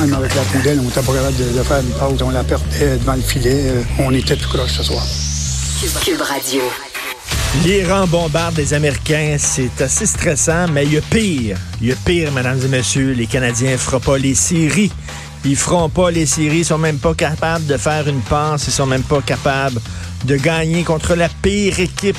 Même avec la poudelle, on n'était pas capable de, de, faire une pause. On la perdait devant le filet. On était tout croche ce soir. Cube Radio. L'Iran bombarde les Américains, c'est assez stressant, mais il y a pire. Il y a pire, mesdames et messieurs. Les Canadiens ne feront pas les séries. Ils feront pas les séries, ils sont même pas capables de faire une passe, ils sont même pas capables de gagner contre la pire équipe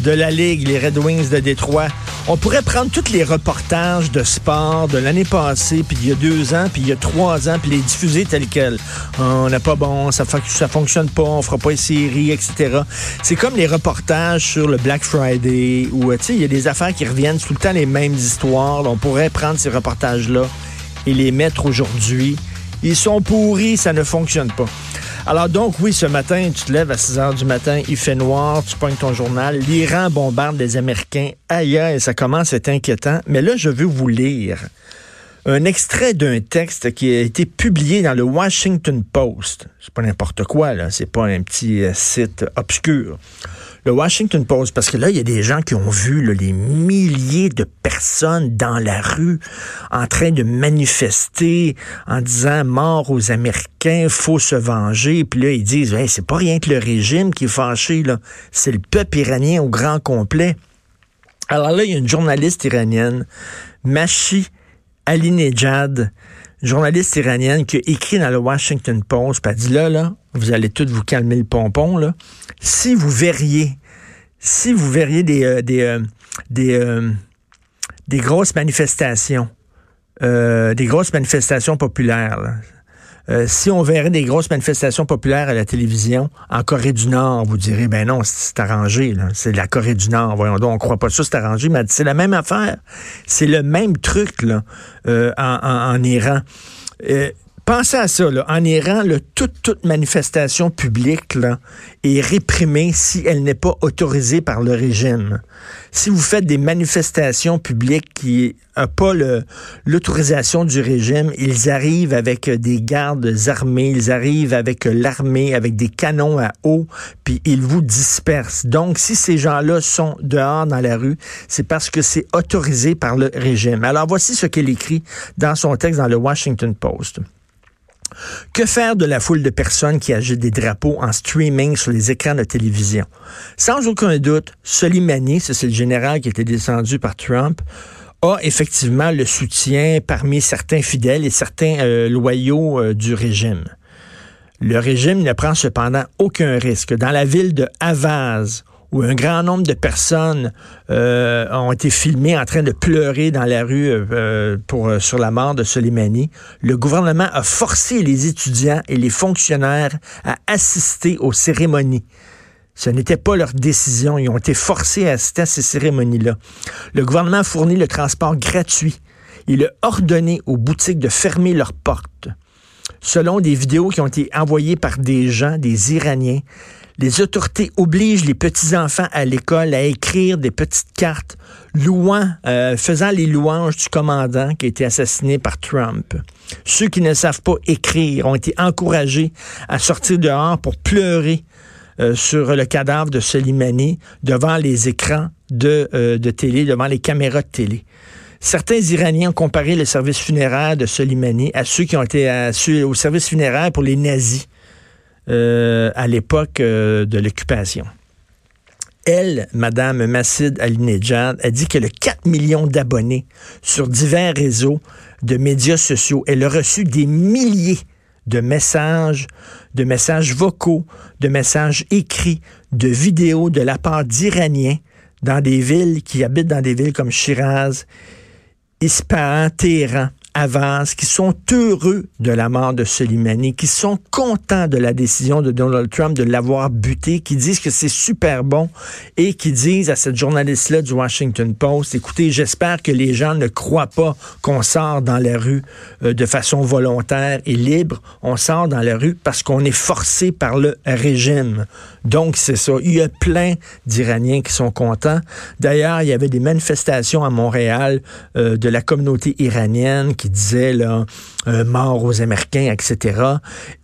de la Ligue, les Red Wings de Détroit. On pourrait prendre tous les reportages de sport de l'année passée, puis il y a deux ans, puis il y a trois ans, puis les diffuser tels quels. On n'est pas bon, ça, ça fonctionne pas, on fera pas les séries, etc. C'est comme les reportages sur le Black Friday, où sais, il y a des affaires qui reviennent, tout le temps les mêmes histoires. On pourrait prendre ces reportages-là et les mettre aujourd'hui. Ils sont pourris, ça ne fonctionne pas. Alors donc, oui, ce matin, tu te lèves à 6 heures du matin, il fait noir, tu pognes ton journal, l'Iran bombarde les Américains. Aïe, aïe, ça commence à être inquiétant. Mais là, je veux vous lire un extrait d'un texte qui a été publié dans le Washington Post. C'est pas n'importe quoi, là. C'est pas un petit euh, site obscur Washington Post, parce que là, il y a des gens qui ont vu les milliers de personnes dans la rue en train de manifester en disant mort aux Américains, faut se venger. Puis là, ils disent, c'est pas rien que le régime qui est fâché. C'est le peuple iranien au grand complet. Alors là, il y a une journaliste iranienne, Mashi Alinejad, journaliste iranienne qui a écrit dans le Washington Post, puis elle dit là, là, vous allez tous vous calmer le pompon, là. Si vous verriez, si vous verriez des, euh, des, euh, des, euh, des, grosses manifestations, des grosses manifestations populaires, si on verrait des grosses manifestations populaires à la télévision en Corée du Nord, vous direz, ben non, c'est arrangé, c'est la Corée du Nord, voyons donc, on croit pas ça, c'est arrangé, mais c'est la même affaire. C'est le même truc, là, en, Iran. Pensez à ça, là. en Iran, toute, toute manifestation publique là, est réprimée si elle n'est pas autorisée par le régime. Si vous faites des manifestations publiques qui n'ont pas l'autorisation du régime, ils arrivent avec des gardes armés, ils arrivent avec l'armée, avec des canons à eau, puis ils vous dispersent. Donc, si ces gens-là sont dehors dans la rue, c'est parce que c'est autorisé par le régime. Alors, voici ce qu'elle écrit dans son texte dans le Washington Post. Que faire de la foule de personnes qui agitent des drapeaux en streaming sur les écrans de télévision? Sans aucun doute, Soleimani, c'est le général qui été descendu par Trump, a effectivement le soutien parmi certains fidèles et certains euh, loyaux euh, du régime. Le régime ne prend cependant aucun risque. Dans la ville de Havaz, où un grand nombre de personnes euh, ont été filmées en train de pleurer dans la rue euh, pour, euh, sur la mort de Soleimani, le gouvernement a forcé les étudiants et les fonctionnaires à assister aux cérémonies. Ce n'était pas leur décision. Ils ont été forcés à assister à ces cérémonies-là. Le gouvernement a fourni le transport gratuit. Il a ordonné aux boutiques de fermer leurs portes. Selon des vidéos qui ont été envoyées par des gens, des Iraniens, les autorités obligent les petits-enfants à l'école à écrire des petites cartes louant, euh, faisant les louanges du commandant qui a été assassiné par Trump. Ceux qui ne savent pas écrire ont été encouragés à sortir dehors pour pleurer euh, sur le cadavre de Soleimani devant les écrans de, euh, de télé, devant les caméras de télé. Certains Iraniens ont comparé le service funéraire de Soleimani à ceux qui ont été à, au service funéraire pour les nazis. Euh, à l'époque euh, de l'occupation. Elle, Madame Massid Alinejad, a dit qu'elle a 4 millions d'abonnés sur divers réseaux de médias sociaux. Elle a reçu des milliers de messages, de messages vocaux, de messages écrits, de vidéos de la part d'Iraniens dans des villes qui habitent dans des villes comme Shiraz, Ispahan, Téhéran avancent, qui sont heureux de la mort de Soleimani, qui sont contents de la décision de Donald Trump de l'avoir buté, qui disent que c'est super bon et qui disent à cette journaliste-là du Washington Post, écoutez, j'espère que les gens ne croient pas qu'on sort dans la rue euh, de façon volontaire et libre. On sort dans la rue parce qu'on est forcé par le régime. Donc, c'est ça. Il y a plein d'Iraniens qui sont contents. D'ailleurs, il y avait des manifestations à Montréal euh, de la communauté iranienne qui disait là, euh, mort aux Américains, etc.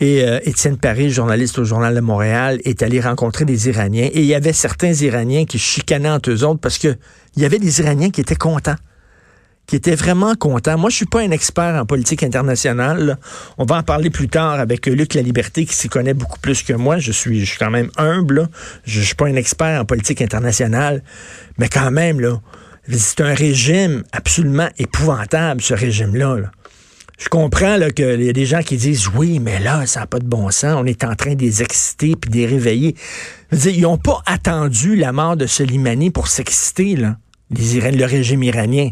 Et euh, Étienne Paris, journaliste au Journal de Montréal, est allé rencontrer des Iraniens. Et il y avait certains Iraniens qui chicanaient entre eux autres parce que il y avait des Iraniens qui étaient contents qui étaient vraiment contents. Moi, je suis pas un expert en politique internationale. On va en parler plus tard avec Luc La Liberté, qui s'y connaît beaucoup plus que moi. Je suis, quand même humble. Je, je suis pas un expert en politique internationale. Mais quand même, là, c'est un régime absolument épouvantable, ce régime-là. Là. Je comprends qu'il y a des gens qui disent oui, mais là, ça n'a pas de bon sens. On est en train de les exciter puis de les réveiller. ils n'ont pas attendu la mort de Soleimani pour s'exciter, là, les, le régime iranien.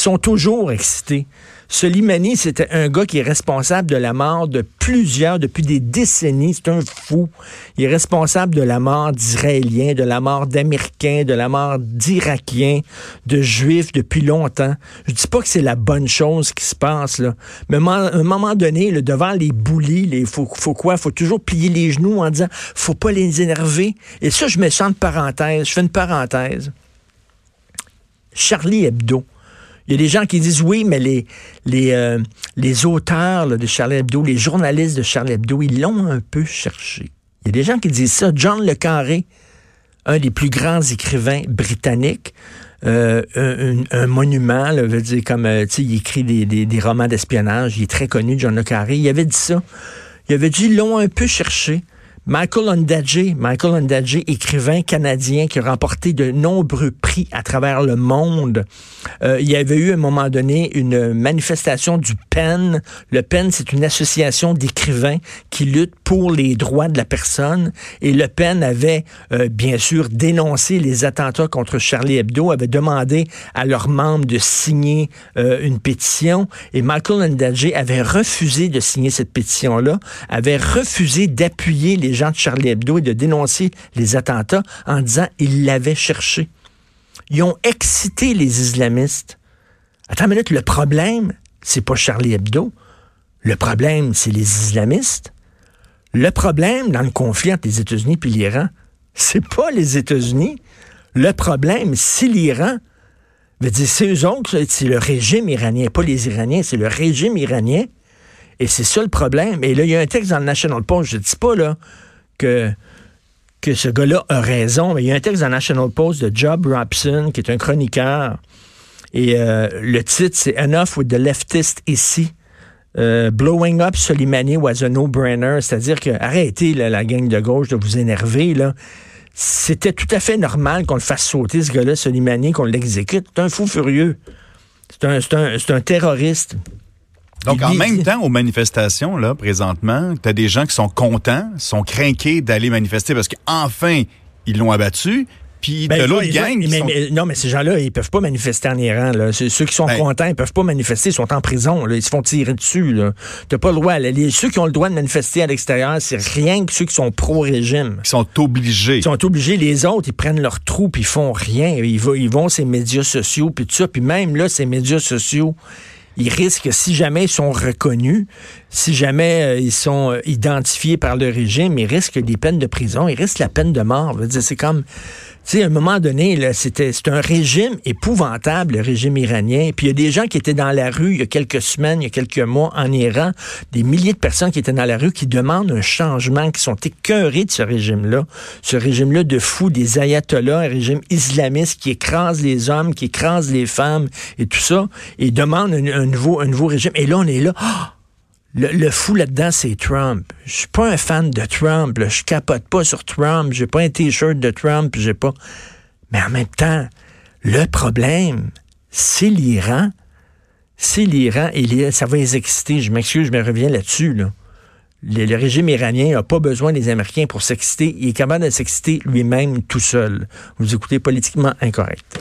Sont toujours excités. Soleimani, c'était un gars qui est responsable de la mort de plusieurs, depuis des décennies. C'est un fou. Il est responsable de la mort d'Israéliens, de la mort d'Américains, de la mort d'Irakiens, de Juifs depuis longtemps. Je dis pas que c'est la bonne chose qui se passe, là. Mais à un moment donné, devant les boulis, il faut, faut quoi? faut toujours plier les genoux en disant, faut pas les énerver. Et ça, je me sens de parenthèse. Je fais une parenthèse. Charlie Hebdo. Il y a des gens qui disent oui, mais les, les, euh, les auteurs de Charlie Hebdo, les journalistes de Charlie Hebdo, ils l'ont un peu cherché. Il y a des gens qui disent ça. John Le Carré, un des plus grands écrivains britanniques, euh, un, monument, là, veut dire comme euh, il écrit des, des, des romans d'espionnage, il est très connu, John Le Carré. Il avait dit ça. Il avait dit ils l'ont un peu cherché. Michael Ondaatje, Michael Ondaatje, écrivain canadien qui a remporté de nombreux prix à travers le monde. Euh, il y avait eu à un moment donné une manifestation du PEN. Le PEN, c'est une association d'écrivains qui lutte pour les droits de la personne. Et le PEN avait euh, bien sûr dénoncé les attentats contre Charlie Hebdo, avait demandé à leurs membres de signer euh, une pétition. Et Michael Ondaatje avait refusé de signer cette pétition-là, avait refusé d'appuyer les gens de Charlie Hebdo et de dénoncer les attentats en disant qu'ils l'avaient cherché. Ils ont excité les islamistes. Attends une minute, le problème, c'est pas Charlie Hebdo. Le problème, c'est les islamistes. Le problème dans le conflit entre les États-Unis et l'Iran, c'est pas les États-Unis. Le problème, c'est l'Iran. C'est eux autres, c'est le régime iranien, pas les Iraniens, c'est le régime iranien. Et c'est ça le problème. Et là, il y a un texte dans le National Post, je ne dis pas là que, que ce gars-là a raison, mais il y a un texte dans le National Post de Job Robson, qui est un chroniqueur, et euh, le titre, c'est Enough with the leftist ici. Euh, blowing up Soleimani was a no-brainer, c'est-à-dire que arrêtez la gang de gauche de vous énerver là. C'était tout à fait normal qu'on le fasse sauter ce gars-là, Soleimani, qu'on l'exécute. C'est un fou furieux. C'est un, un, un terroriste. Donc, en même temps, aux manifestations, là, présentement, tu as des gens qui sont contents, sont craqués d'aller manifester parce qu'enfin, ils l'ont abattu. Puis ben, de l'autre gang. non, mais ces gens-là, ils peuvent pas manifester en Iran. Là. Ceux qui sont ben contents, ils peuvent pas manifester, ils sont en prison. Là. Ils se font tirer dessus. Tu pas le droit. Les, ceux qui ont le droit de manifester à l'extérieur, c'est rien que ceux qui sont pro-régime. Ils sont obligés. Ils sont obligés. Les autres, ils prennent leur trou puis ils font rien. Ils vont, ils vont ces médias sociaux puis tout ça. Puis même là, ces médias sociaux, ils risquent, si jamais ils sont reconnus, si jamais euh, ils sont euh, identifiés par le régime, ils risquent des peines de prison, ils risquent la peine de mort. C'est comme tu sais, à un moment donné, c'était un régime épouvantable, le régime iranien. Puis il y a des gens qui étaient dans la rue il y a quelques semaines, il y a quelques mois en Iran, des milliers de personnes qui étaient dans la rue qui demandent un changement, qui sont écœurés de ce régime-là. Ce régime-là de fous, des ayatollahs, un régime islamiste qui écrase les hommes, qui écrase les femmes et tout ça, et demandent un, nouveau, un nouveau régime. Et là, on est là. Ah! Le, fou là-dedans, c'est Trump. Je suis pas un fan de Trump. Là. Je capote pas sur Trump. J'ai pas un t-shirt de Trump. J'ai pas. Mais en même temps, le problème, c'est l'Iran. C'est l'Iran et ça va les exciter. Je m'excuse, je me reviens là-dessus. Là. Le, régime iranien n'a pas besoin des Américains pour s'exciter. Il est capable de s'exciter lui-même tout seul. Vous écoutez politiquement incorrect.